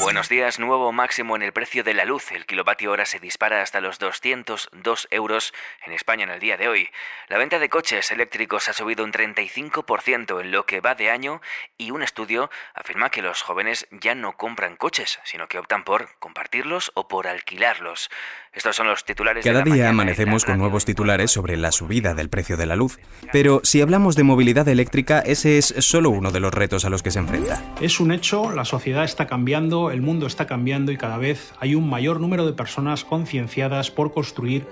Buenos días, nuevo máximo en el precio de la luz. El kilovatio hora se dispara hasta los 202 euros en España en el día de hoy. La venta de coches eléctricos ha subido un 35% en lo que va de año y un estudio afirma que los jóvenes ya no compran coches, sino que optan por compartirlos o por alquilarlos. Estos son los titulares. Cada de la día amanecemos la con nuevos titulares sobre la subida del precio de la luz. Pero si hablamos de movilidad eléctrica, ese es solo uno de los retos a los que se enfrenta. Es un hecho, la sociedad está cambiando, el mundo está cambiando y cada vez hay un mayor número de personas concienciadas por construir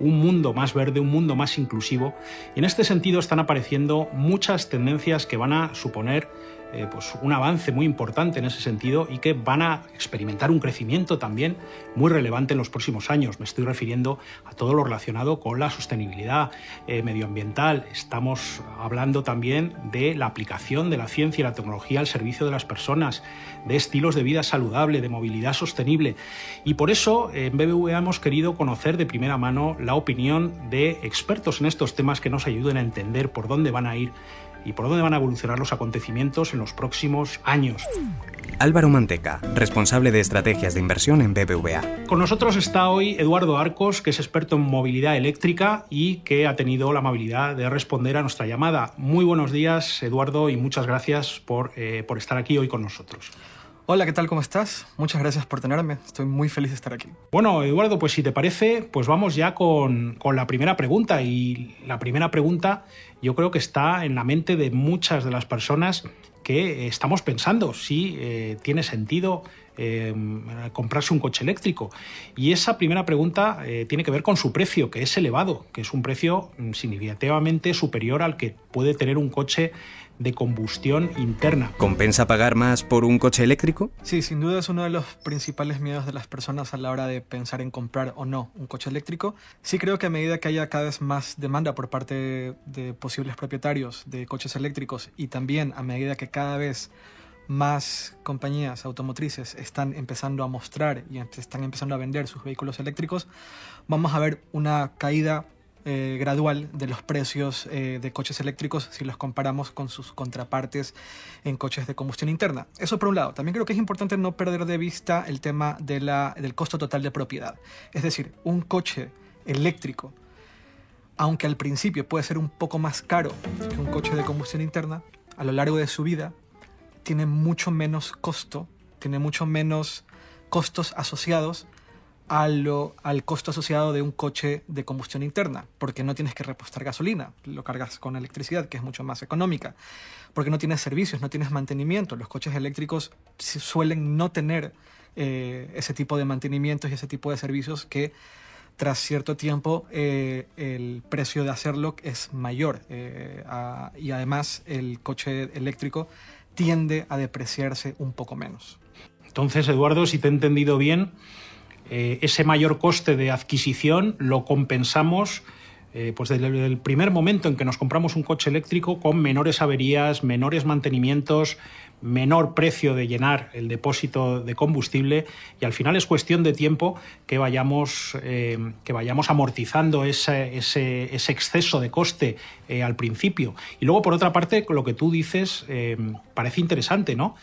un mundo más verde, un mundo más inclusivo. Y en este sentido están apareciendo muchas tendencias que van a suponer eh, pues un avance muy importante en ese sentido y que van a experimentar un crecimiento también muy relevante en los próximos años. Me estoy refiriendo a todo lo relacionado con la sostenibilidad eh, medioambiental. Estamos hablando también de la aplicación de la ciencia y la tecnología al servicio de las personas, de estilos de vida saludable, de movilidad sostenible. Y por eso en BBVA hemos querido conocer de primera mano la opinión de expertos en estos temas que nos ayuden a entender por dónde van a ir y por dónde van a evolucionar los acontecimientos en los próximos años. Álvaro Manteca, responsable de estrategias de inversión en BBVA. Con nosotros está hoy Eduardo Arcos, que es experto en movilidad eléctrica y que ha tenido la amabilidad de responder a nuestra llamada. Muy buenos días, Eduardo, y muchas gracias por, eh, por estar aquí hoy con nosotros. Hola, ¿qué tal? ¿Cómo estás? Muchas gracias por tenerme. Estoy muy feliz de estar aquí. Bueno, Eduardo, pues si te parece, pues vamos ya con, con, la primera pregunta. Y la primera pregunta yo creo que está en la mente de muchas de las personas que estamos pensando si eh, tiene sentido eh, comprarse un coche eléctrico. Y esa primera pregunta eh, tiene que ver con su precio, que es elevado, que es un precio mm, significativamente superior al que puede tener un coche de combustión interna. ¿Compensa pagar más por un coche eléctrico? Sí, sin duda es uno de los principales miedos de las personas a la hora de pensar en comprar o no un coche eléctrico. Sí creo que a medida que haya cada vez más demanda por parte de posibles propietarios de coches eléctricos y también a medida que cada vez más compañías automotrices están empezando a mostrar y están empezando a vender sus vehículos eléctricos, vamos a ver una caída eh, gradual de los precios eh, de coches eléctricos si los comparamos con sus contrapartes en coches de combustión interna. Eso por un lado. También creo que es importante no perder de vista el tema de la, del costo total de propiedad. Es decir, un coche eléctrico, aunque al principio puede ser un poco más caro que un coche de combustión interna, a lo largo de su vida tiene mucho menos costo, tiene mucho menos costos asociados a lo, al costo asociado de un coche de combustión interna, porque no tienes que repostar gasolina, lo cargas con electricidad, que es mucho más económica, porque no tienes servicios, no tienes mantenimiento. Los coches eléctricos suelen no tener eh, ese tipo de mantenimientos y ese tipo de servicios que tras cierto tiempo eh, el precio de hacerlo es mayor eh, y además el coche eléctrico tiende a depreciarse un poco menos. Entonces, Eduardo, si te he entendido bien, eh, ese mayor coste de adquisición lo compensamos eh, pues desde el primer momento en que nos compramos un coche eléctrico con menores averías, menores mantenimientos, menor precio de llenar el depósito de combustible y al final es cuestión de tiempo que vayamos, eh, que vayamos amortizando ese, ese, exceso de coste al principio. Y luego, por otra parte, lo que tú dices parece interesante, ¿no?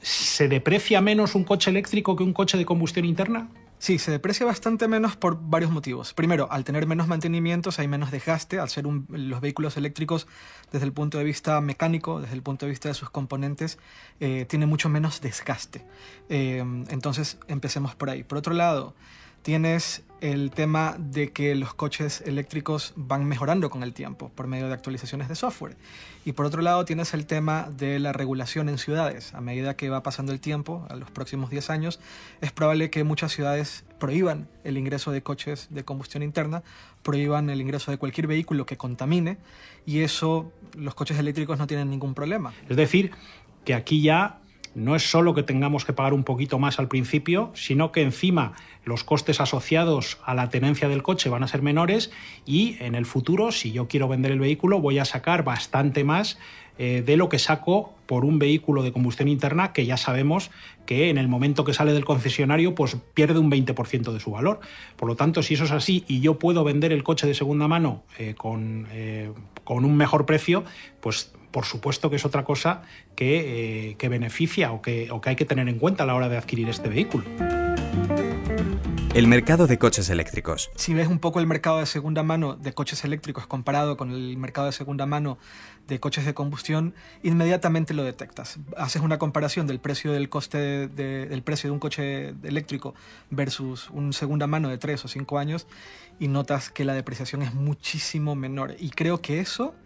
¿Se deprecia menos un coche eléctrico que un coche de combustión interna? Sí, se deprecia bastante menos por varios motivos. Primero, al tener menos mantenimientos hay menos desgaste, al ser los vehículos eléctricos desde el punto de vista mecánico, desde el punto de vista de sus componentes, eh, tiene mucho menos desgaste. Eh, entonces, empecemos por ahí. Por otro lado, tienes el tema de que los coches eléctricos van mejorando con el tiempo por medio de actualizaciones de software. Y por otro lado tienes el tema de la regulación en ciudades. A medida que va pasando el tiempo, a los próximos 10 años, es probable que muchas ciudades prohíban el ingreso de coches de combustión interna, prohíban el ingreso de cualquier vehículo que contamine y eso los coches eléctricos no tienen ningún problema. Es decir, que aquí ya no es solo que tengamos que pagar un poquito más al principio, sino que encima los costes asociados a la tenencia del coche van a ser menores y en el futuro, si yo quiero vender el vehículo, voy a sacar bastante más eh, de lo que saco por un vehículo de combustión interna que ya sabemos que en el momento que sale del concesionario pues pierde un 20% de su valor. Por lo tanto, si eso es así y yo puedo vender el coche de segunda mano eh, con, eh, con, un mejor precio, pues por supuesto que es otra cosa que, que beneficia o que, o que hay que tener en cuenta a la hora de adquirir este vehículo. El mercado de coches eléctricos. Si ves un poco el mercado de segunda mano de coches eléctricos comparado con el mercado de segunda mano de coches de combustión, inmediatamente lo detectas. Haces una comparación del precio del coste del precio de un coche eléctrico versus un segunda mano de 3 o 5 años y notas que la depreciación es muchísimo menor. Y creo que eso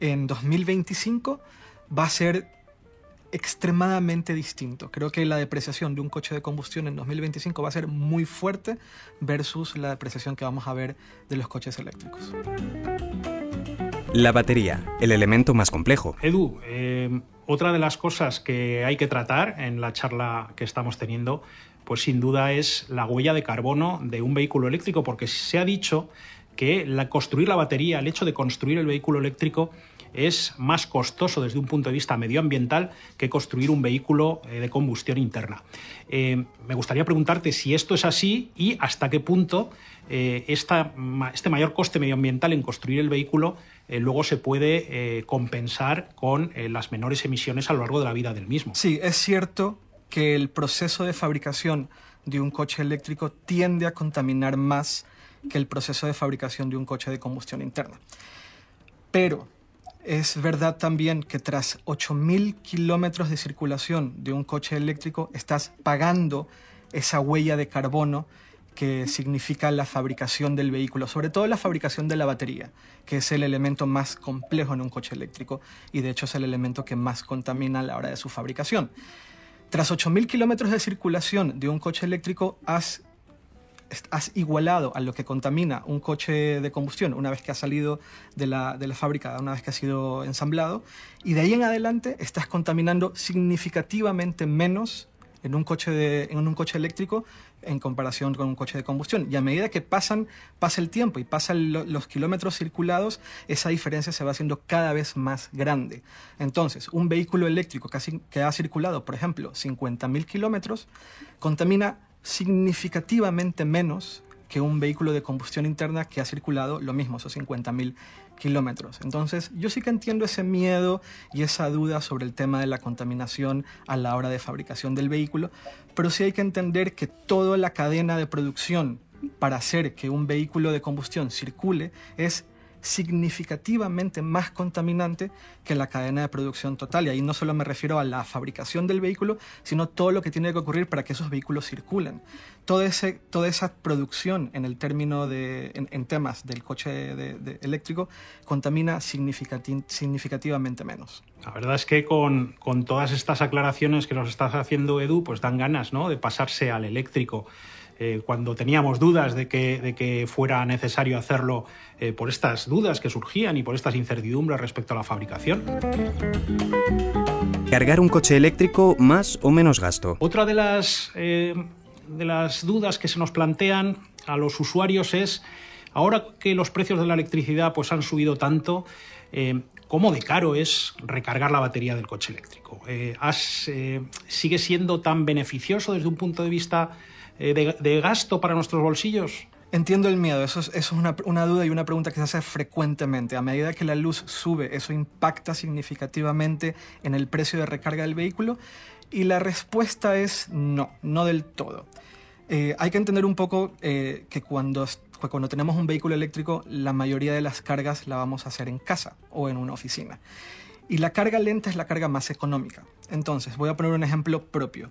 en 2025 va a ser extremadamente distinto. Creo que la depreciación de un coche de combustión en 2025 va a ser muy fuerte versus la depreciación que vamos a ver de los coches eléctricos. La batería, el elemento más complejo. Edu, eh, otra de las cosas que hay que tratar en la charla que estamos teniendo, pues sin duda es la huella de carbono de un vehículo eléctrico, porque se ha dicho que la, construir la batería, el hecho de construir el vehículo eléctrico, es más costoso desde un punto de vista medioambiental que construir un vehículo eh, de combustión interna. Eh, me gustaría preguntarte si esto es así y hasta qué punto eh, este mayor coste medioambiental en construir el vehículo luego se puede compensar con las menores emisiones a lo largo de la vida del mismo. Sí, es cierto que el proceso de fabricación de un coche eléctrico tiende a contaminar más que el proceso de fabricación de un coche de combustión interna. Pero es verdad también que tras 8.000 kilómetros de circulación de un coche eléctrico estás pagando esa huella de carbono que significa la fabricación del vehículo, sobre todo la fabricación de la batería, que es el elemento más complejo en un coche eléctrico y de hecho es el elemento que más contamina a la hora de su fabricación. Tras 8.000 kilómetros de circulación de un coche eléctrico has has igualado a lo que contamina un coche de combustión una vez que ha salido de la, de la, fábrica, una vez que ha sido ensamblado, y de ahí en adelante estás contaminando significativamente menos en un coche, de, en un coche eléctrico en comparación con un coche de combustión. Y a medida que pasan, pasa el tiempo y pasan los kilómetros circulados, esa diferencia se va haciendo cada vez más grande. Entonces, un vehículo eléctrico que que ha circulado, por ejemplo, 50.000 kilómetros, contamina significativamente menos que un vehículo de combustión interna que ha circulado lo mismo, esos 50.000 kilómetros. Entonces, yo sí que entiendo ese miedo y esa duda sobre el tema de la contaminación a la hora de fabricación del vehículo, pero sí hay que entender que toda la cadena de producción para hacer que un vehículo de combustión circule es significativamente más contaminante que la cadena de producción total. Y ahí no solo me refiero a la fabricación del vehículo, sino todo lo que tiene que ocurrir para que esos vehículos circulen. Todo ese, toda esa producción en el término de, en, temas del coche eléctrico contamina significativamente menos. La verdad es que con, con, todas estas aclaraciones que nos estás haciendo, Edu, pues dan ganas ¿no? de pasarse al eléctrico. Eh, cuando teníamos dudas de que, de que fuera necesario hacerlo eh, por estas dudas que surgían y por estas incertidumbres respecto a la fabricación. ¿Cargar un coche eléctrico más o menos gasto? Otra de las, eh, de las dudas que se nos plantean a los usuarios es, ahora que los precios de la electricidad pues, han subido tanto, ¿cómo de caro es recargar la batería del coche eléctrico? ¿Sigue siendo tan beneficioso desde un punto de vista eh, de, gasto para nuestros bolsillos? Entiendo el miedo, eso es, una, duda y una pregunta que se hace frecuentemente. A medida que la luz sube, ¿eso impacta significativamente en el precio de recarga del vehículo? Y la respuesta es no, no del todo. Eh, hay que entender un poco eh, que cuando, cuando tenemos un vehículo eléctrico, la mayoría de las cargas la vamos a hacer en casa o en una oficina. Y la carga lenta es la carga más económica. Entonces, voy a poner un ejemplo propio.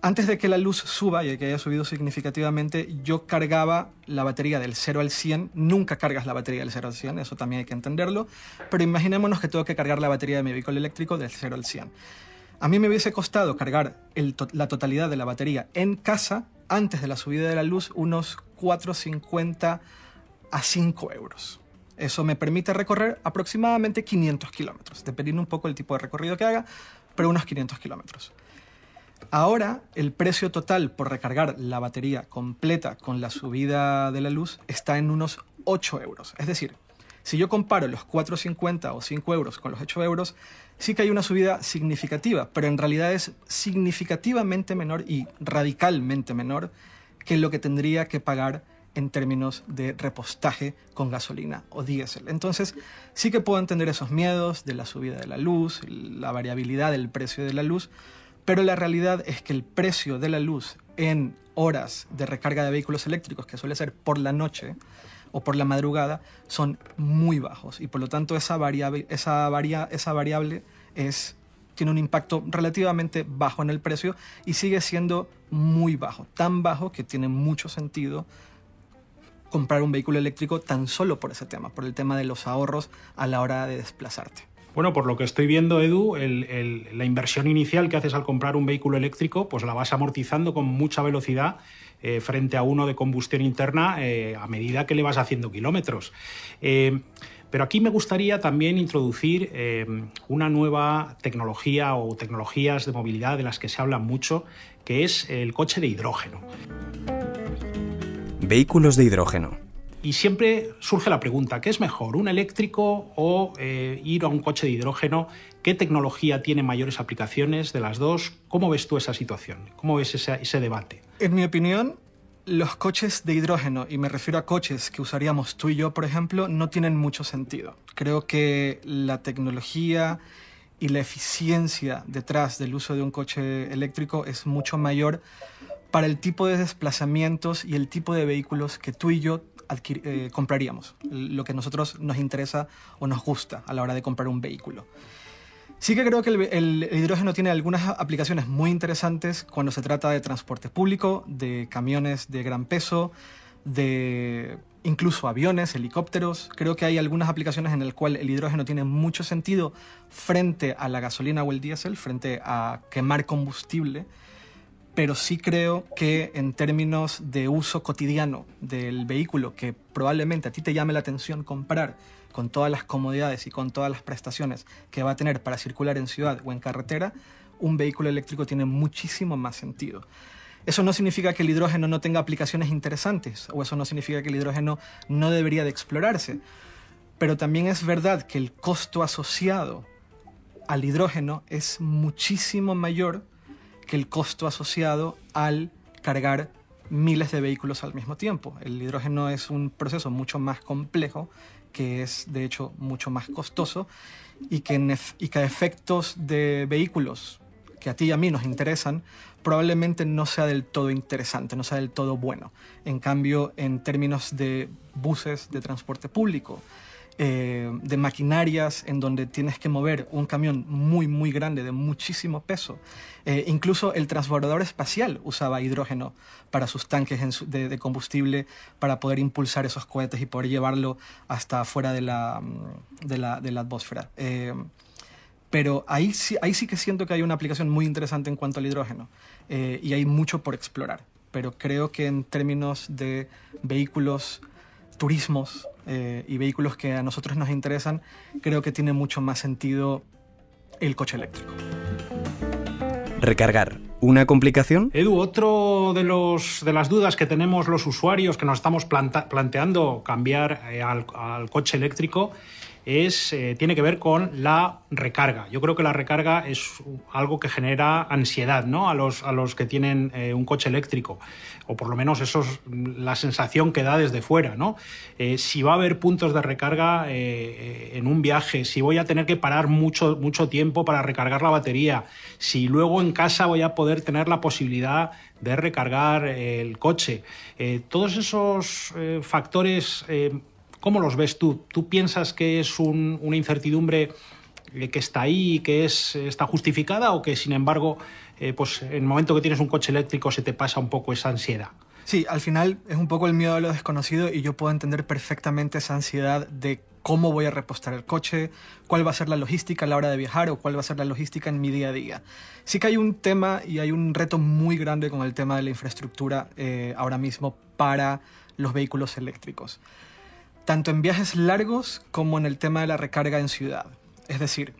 Antes de que la luz suba y que haya subido significativamente, yo cargaba la batería del 0 al 100. Nunca cargas la batería del 0 al 100, eso también hay que entenderlo. Pero imaginémonos que tengo que cargar la batería de mi vehículo eléctrico del 0 al 100. A mí me hubiese costado cargar la totalidad de la batería en casa antes de la subida de la luz unos 4,50 a 5 euros. Eso me permite recorrer aproximadamente 500 kilómetros, dependiendo un poco del tipo de recorrido que haga, pero unos 500 kilómetros. Ahora el precio total por recargar la batería completa con la subida de la luz está en unos 8 euros. Es decir, Si yo comparo los 4,50 o 5 euros con los 8 euros, sí que hay una subida significativa, pero en realidad es significativamente menor y radicalmente menor que lo que tendría que pagar en términos de repostaje con gasolina o diésel. Entonces, sí que puedo entender esos miedos de la subida de la luz, la variabilidad del precio de la luz, pero la realidad es que el precio de la luz en horas de recarga de vehículos eléctricos, que suele ser por la noche o por la madrugada, son muy bajos y por lo tanto esa variable, esa esa variable es, tiene un impacto relativamente bajo en el precio y sigue siendo muy bajo, tan bajo que tiene mucho sentido comprar un vehículo eléctrico tan solo por ese tema, por el tema de los ahorros a la hora de desplazarte. Bueno, por lo que estoy viendo, Edu, la inversión inicial que haces al comprar un vehículo eléctrico, pues la vas amortizando con mucha velocidad eh, frente a uno de combustión interna eh, a medida que le vas haciendo kilómetros. Eh, pero aquí me gustaría también introducir una nueva tecnología o tecnologías de movilidad de las que se habla mucho, que es el coche de hidrógeno. Vehículos de hidrógeno. Y siempre surge la pregunta, ¿qué es mejor, un eléctrico o eh, ir a un coche de hidrógeno? ¿Qué tecnología tiene mayores aplicaciones de las dos? ¿Cómo ves tú esa situación? ¿Cómo ves ese, ese debate? En mi opinión, los coches de hidrógeno, y me refiero a coches que usaríamos tú y yo, por ejemplo, no tienen mucho sentido. Creo que la tecnología y la eficiencia detrás del uso de un coche eléctrico es mucho mayor para el tipo de desplazamientos y el tipo de vehículos que tú y yo eh, compraríamos, lo que a nosotros nos interesa o nos gusta a la hora de comprar un vehículo. Sí que creo que el, hidrógeno tiene algunas aplicaciones muy interesantes cuando se trata de transporte público, de camiones de gran peso, de incluso aviones, helicópteros. Creo que hay algunas aplicaciones en las cuales el hidrógeno tiene mucho sentido frente a la gasolina o el diésel, frente a quemar combustible pero sí creo que en términos de uso cotidiano del vehículo, que probablemente a ti te llame la atención comprar con todas las comodidades y con todas las prestaciones que va a tener para circular en ciudad o en carretera, un vehículo eléctrico tiene muchísimo más sentido. Eso no significa que el hidrógeno no tenga aplicaciones interesantes o eso no significa que el hidrógeno no debería de explorarse, pero también es verdad que el costo asociado al hidrógeno es muchísimo mayor que el costo asociado al cargar miles de vehículos al mismo tiempo. El hidrógeno es un proceso mucho más complejo, que es de hecho mucho más costoso y que, y que a efectos de vehículos que a ti y a mí nos interesan, probablemente no sea del todo interesante, no sea del todo bueno. En cambio, en términos de buses de transporte público, eh, de maquinarias en donde tienes que mover un camión muy, muy grande de muchísimo peso. Eh, incluso el transbordador espacial usaba hidrógeno para sus tanques de, combustible para poder impulsar esos cohetes y poder llevarlo hasta fuera de la, de la, de la atmósfera. Eh, pero ahí sí, ahí sí que siento que hay una aplicación muy interesante en cuanto al hidrógeno y hay mucho por explorar. Pero creo que en términos de vehículos, turismos, eh, y vehículos que a nosotros nos interesan, creo que tiene mucho más sentido el coche eléctrico. Recargar. ¿Una complicación? Edu, otro de, los, de las dudas que tenemos los usuarios que nos estamos planteando cambiar eh, al, al, coche eléctrico eh, tiene que ver con la recarga. Yo creo que la recarga es algo que genera ansiedad ¿no? a, los, a los que tienen eh, un coche eléctrico, o por lo menos eso es la sensación que da desde fuera. ¿no? Eh, si va a haber puntos de recarga en un viaje, si voy a tener que parar mucho, mucho tiempo para recargar la batería, si luego en casa voy a poder tener la posibilidad de recargar el coche. todos esos factores ¿Cómo los ves tú? ¿Tú piensas que es una incertidumbre eh, que está ahí, que es, está justificada o que sin embargo, eh, pues en el momento que tienes un coche eléctrico se te pasa un poco esa ansiedad? Sí, al final es un poco el miedo a lo desconocido y yo puedo entender perfectamente esa ansiedad de cómo voy a repostar el coche, cuál va a ser la logística a la hora de viajar o cuál va a ser la logística en mi día a día. Sí que hay un tema y hay un reto muy grande con el tema de la infraestructura eh, ahora mismo para los vehículos eléctricos tanto en viajes largos como en el tema de la recarga en ciudad. Es decir,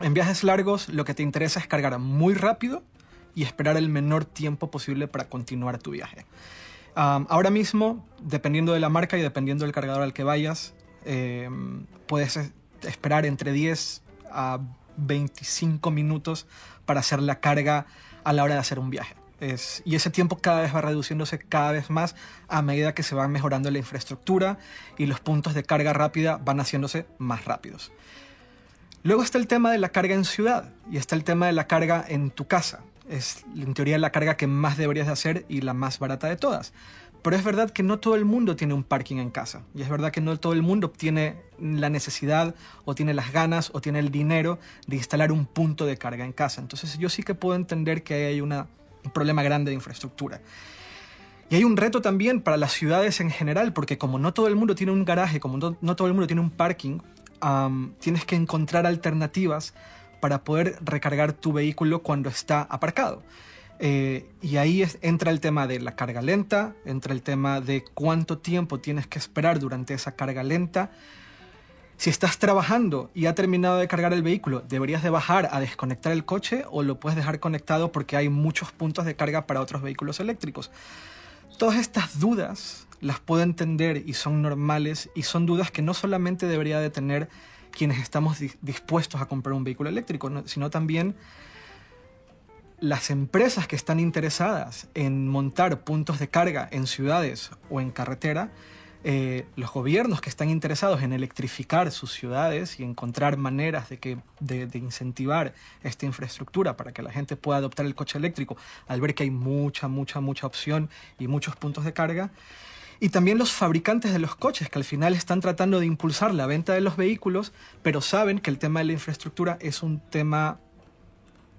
en viajes largos lo que te interesa es cargar muy rápido y esperar el menor tiempo posible para continuar tu viaje. ahora mismo, dependiendo de la marca y dependiendo del cargador al que vayas, Em, puedes esperar entre 10 a 25 minutos para hacer la carga a la hora de hacer un viaje. Y ese tiempo cada vez va reduciéndose cada vez más a medida que se va mejorando la infraestructura y los puntos de carga rápida van haciéndose más rápidos. Luego está el tema de la carga en ciudad y está el tema de la carga en tu casa. Es en teoría la carga que más deberías de hacer y la más barata de todas. Pero es verdad que no todo el mundo tiene un parking en casa. Y es verdad que no todo el mundo tiene la necesidad o tiene las ganas o tiene el dinero de instalar un punto de carga en casa. Entonces yo sí que puedo entender que hay una, un problema grande de infraestructura. Y hay un reto también para las ciudades en general, porque como no todo el mundo tiene un garaje, como no, todo el mundo tiene un parking, tienes que encontrar alternativas para poder recargar tu vehículo cuando está aparcado. Eh, y ahí entra el tema de la carga lenta, entra el tema de cuánto tiempo tienes que esperar durante esa carga lenta. Si estás trabajando y ha terminado de cargar el vehículo, ¿deberías de bajar a desconectar el coche o lo puedes dejar conectado porque hay muchos puntos de carga para otros vehículos eléctricos? Todas estas dudas las puedo entender y son normales y son dudas que no solamente debería de tener quienes estamos dispuestos a comprar un vehículo eléctrico, sino también las empresas que están interesadas en montar puntos de carga en ciudades o en carretera, eh, los gobiernos que están interesados en electrificar sus ciudades y encontrar maneras de, que, de, incentivar esta infraestructura para que la gente pueda adoptar el coche eléctrico al ver que hay mucha, mucha, mucha opción y muchos puntos de carga, y también los fabricantes de los coches, que al final están tratando de impulsar la venta de los vehículos, pero saben que el tema de la infraestructura es un tema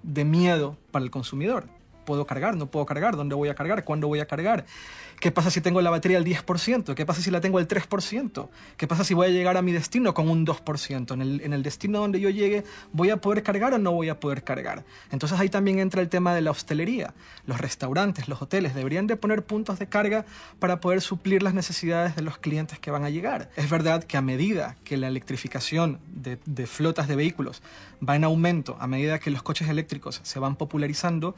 de miedo para el consumidor. ¿Puedo cargar? ¿No puedo cargar? ¿Dónde voy a cargar? ¿Cuándo voy a cargar? ¿Qué pasa si tengo la batería al 10%? ¿Qué pasa si la tengo al 3%? ¿Qué pasa si voy a llegar a mi destino con un 2%? ¿En el, en el destino donde yo llegue, ¿voy a poder cargar o no voy a poder cargar? Entonces ahí también entra el tema de la hostelería. Los restaurantes, los hoteles deberían de poner puntos de carga para poder suplir las necesidades de los clientes que van a llegar. Es verdad que a medida que la electrificación de, de flotas de vehículos va en aumento, a medida que los coches eléctricos se van popularizando,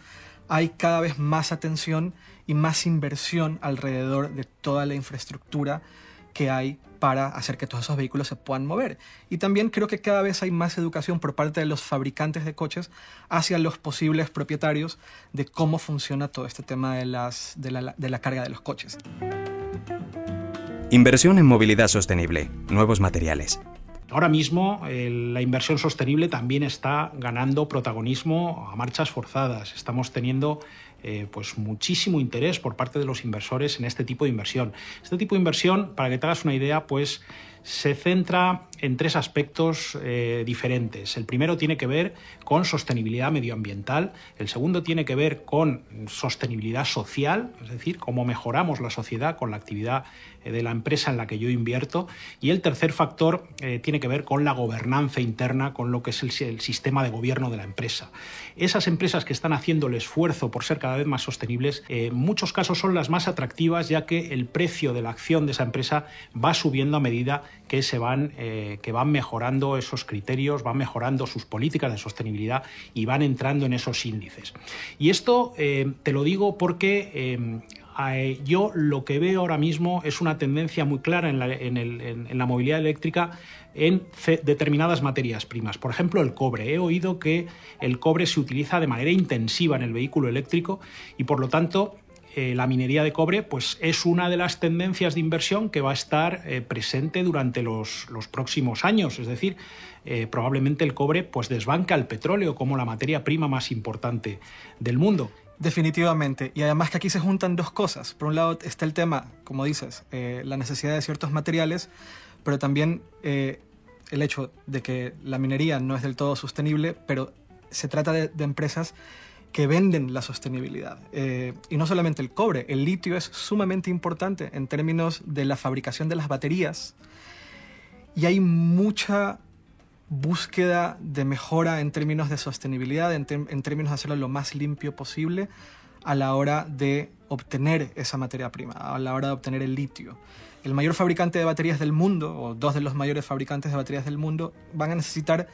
hay cada vez más atención y más inversión alrededor de toda la infraestructura que hay para hacer que todos esos vehículos se puedan mover. Y también creo que cada vez hay más educación por parte de los fabricantes de coches hacia los posibles propietarios de cómo funciona todo este tema de, las, de, la, la carga de los coches. Inversión en movilidad sostenible, nuevos materiales, Ahora mismo la inversión sostenible también está ganando protagonismo a marchas forzadas. Estamos teniendo eh, pues muchísimo interés por parte de los inversores en este tipo de inversión. Este tipo de inversión, para que te hagas una idea, pues se centra en tres aspectos eh, diferentes. El primero tiene que ver con sostenibilidad medioambiental, el segundo tiene que ver con sostenibilidad social, es decir, cómo mejoramos la sociedad con la actividad eh, de la empresa en la que yo invierto, y el tercer factor eh, tiene que ver con la gobernanza interna, con lo que es el, sistema de gobierno de la empresa. Esas empresas que están haciendo el esfuerzo por ser cada vez más sostenibles, en muchos casos son las más atractivas ya que el precio de la acción de esa empresa va subiendo a medida que se van que van mejorando esos criterios, van mejorando sus políticas de sostenibilidad y van entrando en esos índices. Y esto eh, te lo digo porque eh, yo lo que veo ahora mismo es una tendencia muy clara en la, movilidad eléctrica en determinadas materias primas. Por ejemplo, el cobre. He oído que el cobre se utiliza de manera intensiva en el vehículo eléctrico y por lo tanto eh, la minería de cobre pues, es una de las tendencias de inversión que va a estar eh, presente durante los, próximos años. Es decir, eh, probablemente el cobre pues, desbanca el petróleo como la materia prima más importante del mundo. Definitivamente. Y además que aquí se juntan dos cosas. Por un lado está el tema, como dices, la necesidad de ciertos materiales, pero también el hecho de que la minería no es del todo sostenible, pero se trata de empresas que venden la sostenibilidad. Eh, y no solamente el cobre, el litio es sumamente importante en términos de la fabricación de las baterías. Y hay mucha búsqueda de mejora en términos de sostenibilidad, en, términos de hacerlo lo más limpio posible a la hora de obtener esa materia prima, a la hora de obtener el litio. El mayor fabricante de baterías del mundo, o dos de los mayores fabricantes de baterías del mundo, van a necesitar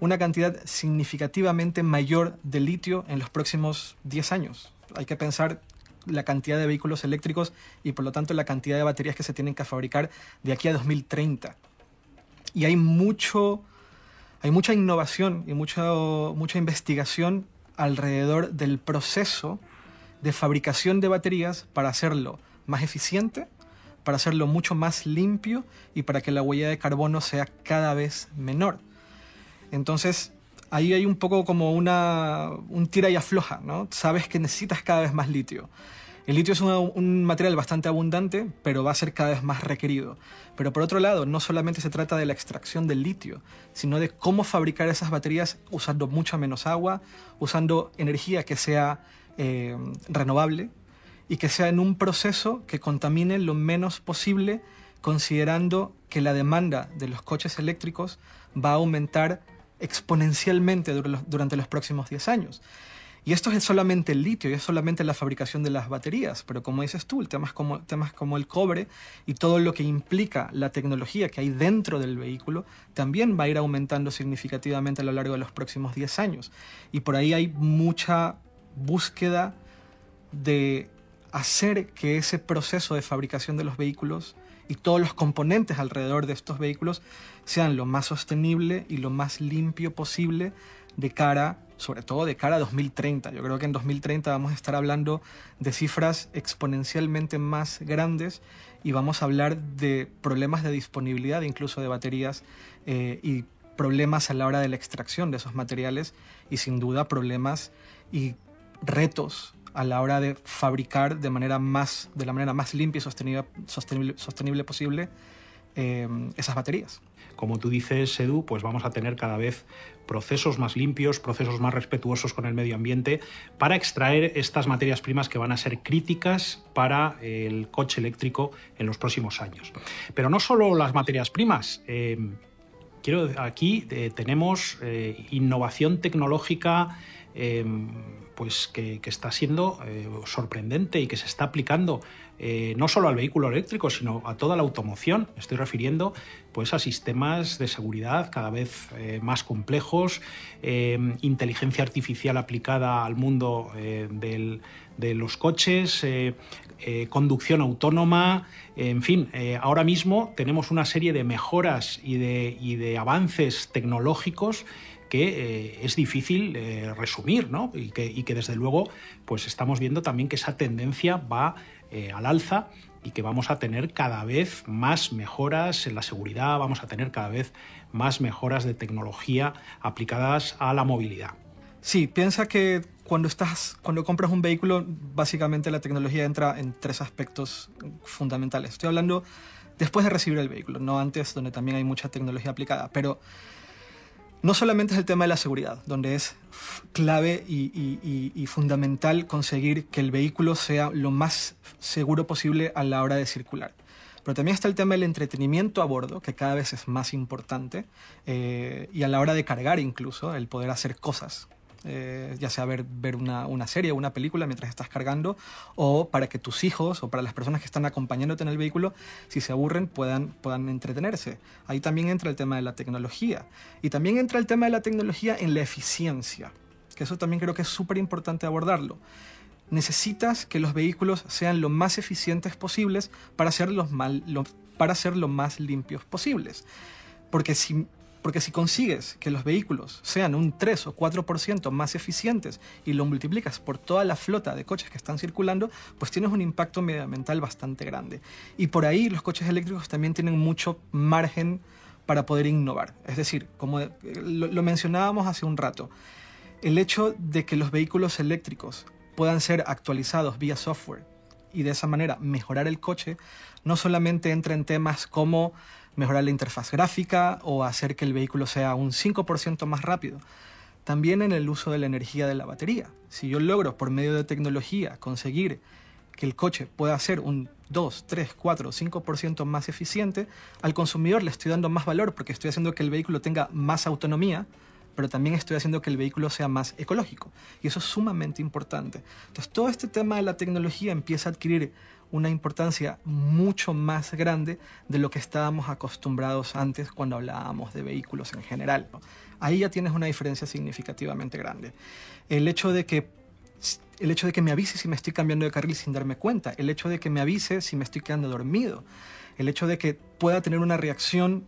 una cantidad significativamente mayor de litio en los próximos 10 años. Hay que pensar la cantidad de vehículos eléctricos y por lo tanto la cantidad de baterías que se tienen que fabricar de aquí a 2030. Y hay mucho, hay mucha innovación y mucha, mucha investigación alrededor del proceso de fabricación de baterías para hacerlo más eficiente, para hacerlo mucho más limpio y para que la huella de carbono sea cada vez menor. Entonces, ahí hay un poco como una, un tira y afloja, ¿no? Sabes que necesitas cada vez más litio. El litio es un, material bastante abundante, pero va a ser cada vez más requerido. Pero por otro lado, no solamente se trata de la extracción del litio, sino de cómo fabricar esas baterías usando mucha menos agua, usando energía que sea eh, renovable y que sea en un proceso que contamine lo menos posible, considerando que la demanda de los coches eléctricos va a aumentar exponencialmente durante los próximos 10 años. Y esto es solamente el litio y es solamente la fabricación de las baterías, pero como dices tú, temas como, temas como el cobre y todo lo que implica la tecnología que hay dentro del vehículo también va a ir aumentando significativamente a lo largo de los próximos 10 años. Y por ahí hay mucha búsqueda de hacer que ese proceso de fabricación de los vehículos y todos los componentes alrededor de estos vehículos sean lo más sostenible y lo más limpio posible de cara sobre todo de cara a 2030. Yo creo que en 2030 vamos a estar hablando de cifras exponencialmente más grandes y vamos a hablar de problemas de disponibilidad incluso de baterías eh, y problemas a la hora de la extracción de esos materiales y sin duda problemas y retos a la hora de fabricar de manera más de la manera más limpia y sostenible, sostenible, posible eh, esas baterías. Como tú dices, Edu, pues vamos a tener cada vez procesos más limpios, procesos más respetuosos con el medio ambiente para extraer estas materias primas que van a ser críticas para el coche eléctrico en los próximos años. Pero no solo las materias primas. Eh, quiero aquí eh, tenemos innovación tecnológica pues que, está siendo sorprendente y que se está aplicando eh, no solo al vehículo eléctrico, sino a toda la automoción. estoy refiriendo pues, a sistemas de seguridad cada vez eh, más complejos, eh, inteligencia artificial aplicada al mundo de los coches, conducción autónoma, en fin, ahora mismo tenemos una serie de mejoras y de, avances tecnológicos que es difícil resumir, ¿no? Y que, y que, desde luego pues estamos viendo también que esa tendencia va eh, al alza y que vamos a tener cada vez más mejoras en la seguridad, vamos a tener cada vez más mejoras de tecnología aplicadas a la movilidad. Sí, piensa que cuando estás, cuando compras un vehículo, básicamente la tecnología entra en tres aspectos fundamentales. Estoy hablando después de recibir el vehículo, no antes, donde también hay mucha tecnología aplicada, pero no solamente es el tema de la seguridad, donde es clave y, fundamental conseguir que el vehículo sea lo más seguro posible a la hora de circular. Pero también está el tema del entretenimiento a bordo, que cada vez es más importante, eh, y a la hora de cargar incluso, el poder hacer cosas eh, ya sea ver, ver una, serie o una película mientras estás cargando, o para que tus hijos o para las personas que están acompañándote en el vehículo, si se aburren, puedan, puedan entretenerse. Ahí también entra el tema de la tecnología. Y también entra el tema de la tecnología en la eficiencia, que eso también creo que es súper importante abordarlo necesitas que los vehículos sean lo más eficientes posibles para ser, para ser lo más limpios posibles. Porque si porque si consigues que los vehículos sean un 3 o 4% más eficientes y lo multiplicas por toda la flota de coches que están circulando, pues tienes un impacto medioambiental bastante grande. Y por ahí los coches eléctricos también tienen mucho margen para poder innovar. Es decir, como lo, lo mencionábamos hace un rato, el hecho de que los vehículos eléctricos puedan ser actualizados vía software y de esa manera mejorar el coche, no solamente entra en temas como mejorar la interfaz gráfica o hacer que el vehículo sea un 5% más rápido. También en el uso de la energía de la batería. Si yo logro por medio de tecnología conseguir que el coche pueda ser un 2, 3, 4, 5% más eficiente, al consumidor le estoy dando más valor porque estoy haciendo que el vehículo tenga más autonomía, pero también estoy haciendo que el vehículo sea más ecológico. Y eso es sumamente importante. Entonces, todo este tema de la tecnología empieza a adquirir una importancia mucho más grande de lo que estábamos acostumbrados antes cuando hablábamos de vehículos en general. Ahí ya tienes una diferencia significativamente grande. El hecho de que el hecho de que me avise si me estoy cambiando de carril sin darme cuenta, el hecho de que me avise si me estoy quedando dormido, el hecho de que pueda tener una reacción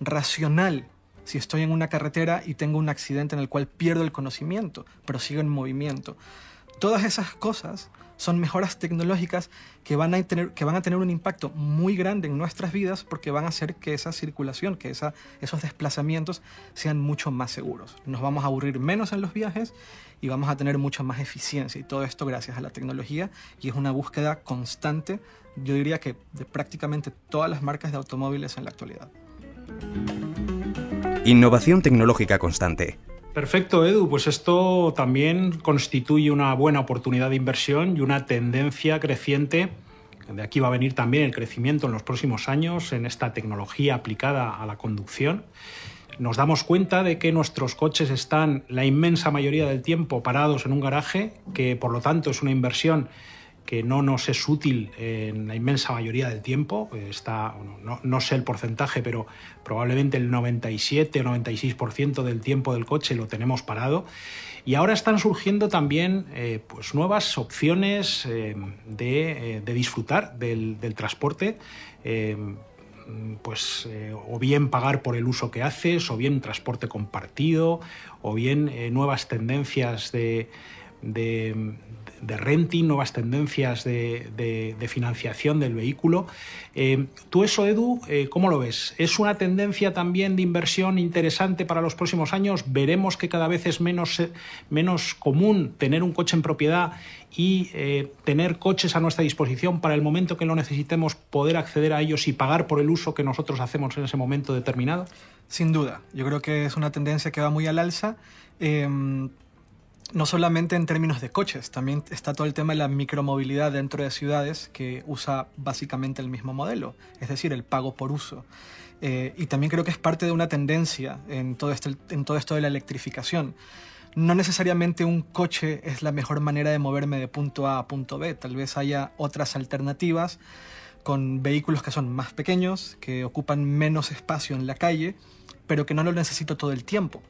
racional si estoy en una carretera y tengo un accidente en el cual pierdo el conocimiento, pero sigo en movimiento. Todas esas cosas son mejoras tecnológicas que van a tener, que van a tener un impacto muy grande en nuestras vidas porque van a hacer que esa circulación, que esa, esos desplazamientos sean mucho más seguros. Nos vamos a aburrir menos en los viajes y vamos a tener mucha más eficiencia y todo esto gracias a la tecnología y es una búsqueda constante, yo diría que de prácticamente todas las marcas de automóviles en la actualidad. Innovación tecnológica constante. Perfecto, Edu. Pues esto también constituye una buena oportunidad de inversión y una tendencia creciente. De aquí va a venir también el crecimiento en los próximos años en esta tecnología aplicada a la conducción. Nos damos cuenta de que nuestros coches están la inmensa mayoría del tiempo parados en un garaje, que por lo tanto es una inversión que no nos es útil en la inmensa mayoría del tiempo, está, no, sé el porcentaje, pero probablemente el 97 o 96% del tiempo del coche lo tenemos parado. Y ahora están surgiendo también eh, pues nuevas opciones eh, de, eh, de, disfrutar del, del transporte pues o bien pagar por el uso que haces, o bien transporte compartido, o bien nuevas tendencias de, de renting, nuevas tendencias de, financiación del vehículo. Eh, ¿Tú eso, Edu, eh, cómo lo ves? ¿Es una tendencia también de inversión interesante para los próximos años? ¿Veremos que cada vez es menos, eh, menos común tener un coche en propiedad y tener coches a nuestra disposición para el momento que lo necesitemos, poder acceder a ellos y pagar por el uso que nosotros hacemos en ese momento determinado? Sin duda, yo creo que es una tendencia que va muy al alza. No solamente en términos de coches, también está todo el tema de la micromovilidad dentro de ciudades que usa básicamente el mismo modelo, es decir, el pago por uso. Eh, y también creo que es parte de una tendencia en todo, este, en todo esto de la electrificación. No necesariamente un coche es la mejor manera de moverme de punto A a punto B, tal vez haya otras alternativas con vehículos que son más pequeños, que ocupan menos espacio en la calle, pero que no lo necesito todo el tiempo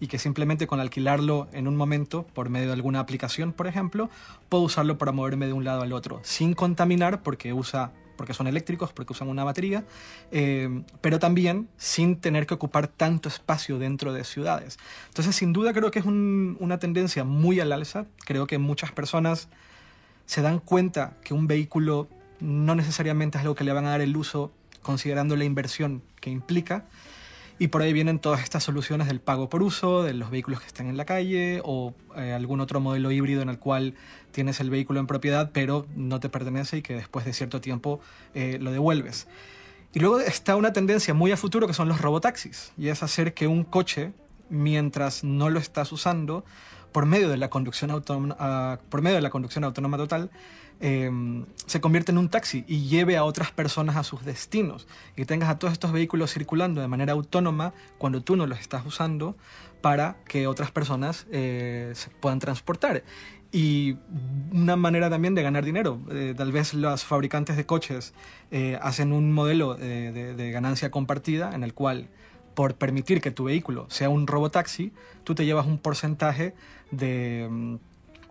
y que simplemente con alquilarlo en un momento por medio de alguna aplicación, por ejemplo, puedo usarlo para moverme de un lado al otro sin contaminar porque usa porque son eléctricos, porque usan una batería, eh, pero también sin tener que ocupar tanto espacio dentro de ciudades. Entonces, sin duda creo que es una tendencia muy al alza. Creo que muchas personas se dan cuenta que un vehículo no necesariamente es algo que le van a dar el uso considerando la inversión que implica. Y por ahí vienen todas estas soluciones del pago por uso, de los vehículos que están en la calle o eh, algún otro modelo híbrido en el cual tienes el vehículo en propiedad pero no te pertenece y que después de cierto tiempo eh, lo devuelves. Y luego está una tendencia muy a futuro que son los robotaxis y es hacer que un coche, mientras no lo estás usando, por medio de la conducción autónoma, ah, por medio de la conducción autónoma total, Em, se convierte en un taxi y lleve a otras personas a sus destinos y tengas a todos estos vehículos circulando de manera autónoma cuando tú no los estás usando para que otras personas eh, se puedan transportar. Y una manera también de ganar dinero. Eh, tal vez los fabricantes de coches eh, hacen un modelo de, de ganancia compartida en el cual por permitir que tu vehículo sea un robotaxi, tú te llevas un porcentaje de mm,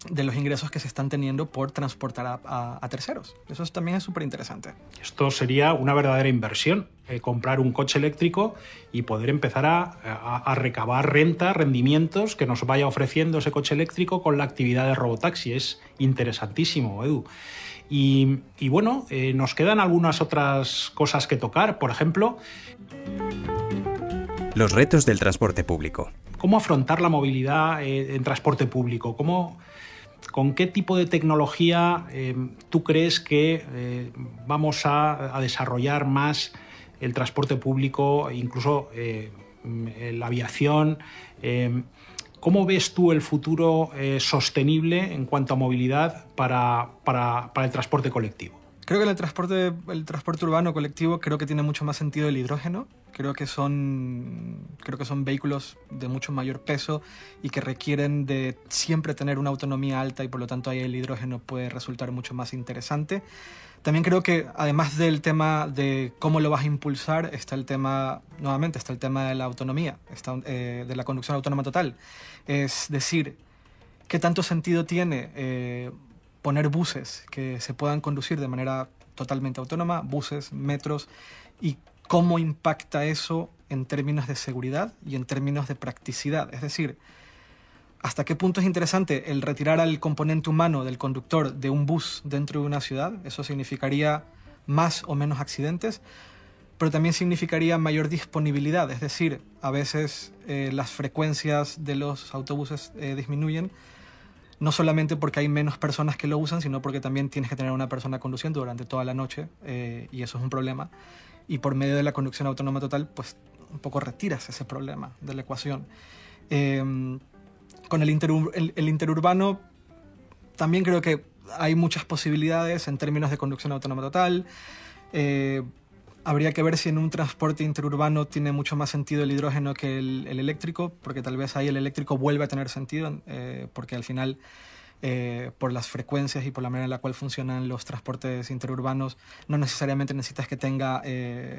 de los ingresos que se están teniendo por transportar a, terceros. Eso también es súper interesante. Esto sería una verdadera inversión, eh, comprar un coche eléctrico y poder empezar a, recabar renta, rendimientos que nos vaya ofreciendo ese coche eléctrico con la actividad de robotaxi. Es interesantísimo, Edu. Y, bueno, eh, nos quedan algunas otras cosas que tocar. Por ejemplo... Los retos del transporte público. ¿Cómo afrontar la movilidad eh, en transporte público? ¿Cómo ¿Con qué tipo de tecnología eh, tú crees que eh, vamos a, desarrollar más el transporte público, incluso eh, la aviación? ¿Cómo ves tú el futuro sostenible en cuanto a movilidad para el transporte colectivo? Creo que en el transporte, el transporte urbano colectivo creo que tiene mucho más sentido el hidrógeno. Creo que son, creo que son vehículos de mucho mayor peso y que requieren de siempre tener una autonomía alta y por lo tanto ahí el hidrógeno puede resultar mucho más interesante. También creo que además del tema de cómo lo vas a impulsar, está el tema, nuevamente, está el tema de la autonomía, está, eh, de la conducción autónoma total. Es decir, ¿qué tanto sentido tiene? Eh, poner buses que se puedan conducir de manera totalmente autónoma, buses, metros, y cómo impacta eso en términos de seguridad y en términos de practicidad. Es decir, hasta qué punto es interesante el retirar al componente humano del conductor de un bus dentro de una ciudad. Eso significaría más o menos accidentes, pero también significaría mayor disponibilidad. Es decir, a veces eh, las frecuencias de los autobuses eh, disminuyen, no solamente porque hay menos personas que lo usan, sino porque también tienes que tener una persona conduciendo durante toda la noche, eh, y eso es un problema. Y por medio de la conducción autónoma total, pues un poco retiras ese problema de la ecuación. Em, con el, el, interurbano también creo que hay muchas posibilidades en términos de conducción autónoma total. Eh, habría que ver si en un transporte interurbano tiene mucho más sentido el hidrógeno que el, eléctrico, porque tal vez ahí el eléctrico vuelve a tener sentido, eh, porque al final, eh, por las frecuencias y por la manera en la cual funcionan los transportes interurbanos, no necesariamente necesitas que tenga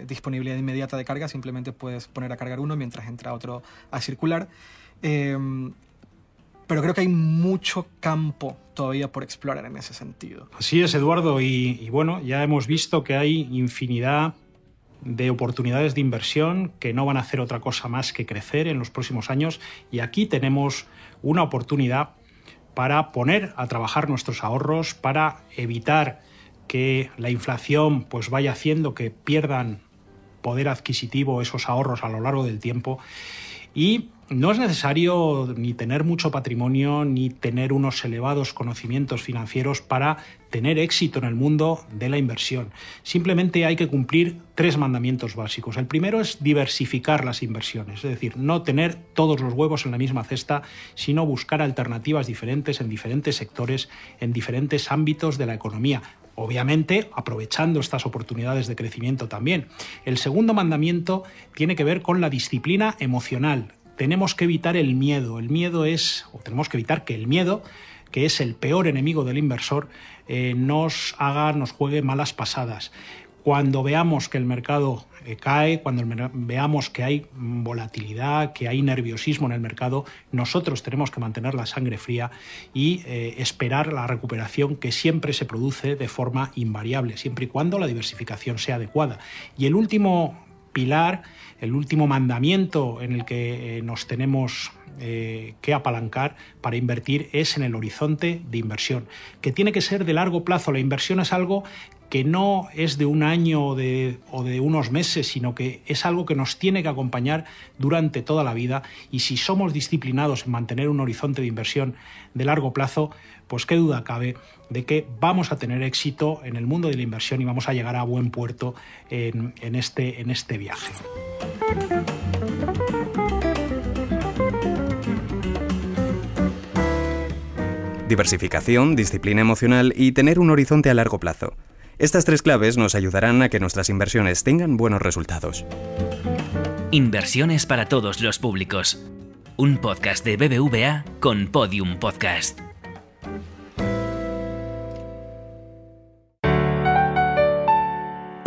disponibilidad inmediata de carga, simplemente puedes poner a cargar uno mientras entra otro a circular pero creo que hay mucho campo todavía por explorar en ese sentido. Así es, Eduardo, y, bueno, ya hemos visto que hay infinidad de oportunidades de inversión que no van a hacer otra cosa más que crecer en los próximos años. Y aquí tenemos una oportunidad para poner a trabajar nuestros ahorros, para evitar que la inflación pues vaya haciendo que pierdan poder adquisitivo esos ahorros a lo largo del tiempo. Y no es necesario ni tener mucho patrimonio ni tener unos elevados conocimientos financieros para tener éxito en el mundo de la inversión. Simplemente hay que cumplir tres mandamientos básicos. El primero es diversificar las inversiones, es decir, no tener todos los huevos en la misma cesta, sino buscar alternativas diferentes en diferentes sectores, en diferentes ámbitos de la economía obviamente aprovechando estas oportunidades de crecimiento también. El segundo mandamiento tiene que ver con la disciplina emocional, tenemos que evitar el miedo. El miedo es, o tenemos que evitar que el miedo, que es el peor enemigo del inversor, eh, nos haga, nos juegue malas pasadas. Cuando veamos que el mercado eh, cae, cuando veamos que hay volatilidad, que hay nerviosismo en el mercado, nosotros tenemos que mantener la sangre fría y eh, esperar la recuperación que siempre se produce de forma invariable, siempre y cuando la diversificación sea adecuada. Y el último pilar el último mandamiento en el que eh, nos tenemos eh, que apalancar para invertir es en el horizonte de inversión, que tiene que ser de largo plazo. La inversión es algo que no es de un año o de, unos meses, sino que es algo que nos tiene que acompañar durante toda la vida y si somos disciplinados en mantener un horizonte de inversión de largo plazo, pues qué duda cabe de que vamos a tener éxito en el mundo de la inversión y vamos a llegar a buen puerto en, este, en este viaje. Diversificación, disciplina emocional y tener un horizonte a largo plazo. Estas tres claves nos ayudarán a que nuestras inversiones tengan buenos resultados. Inversiones para todos los públicos. Un podcast de BBVA con Podium Podcast.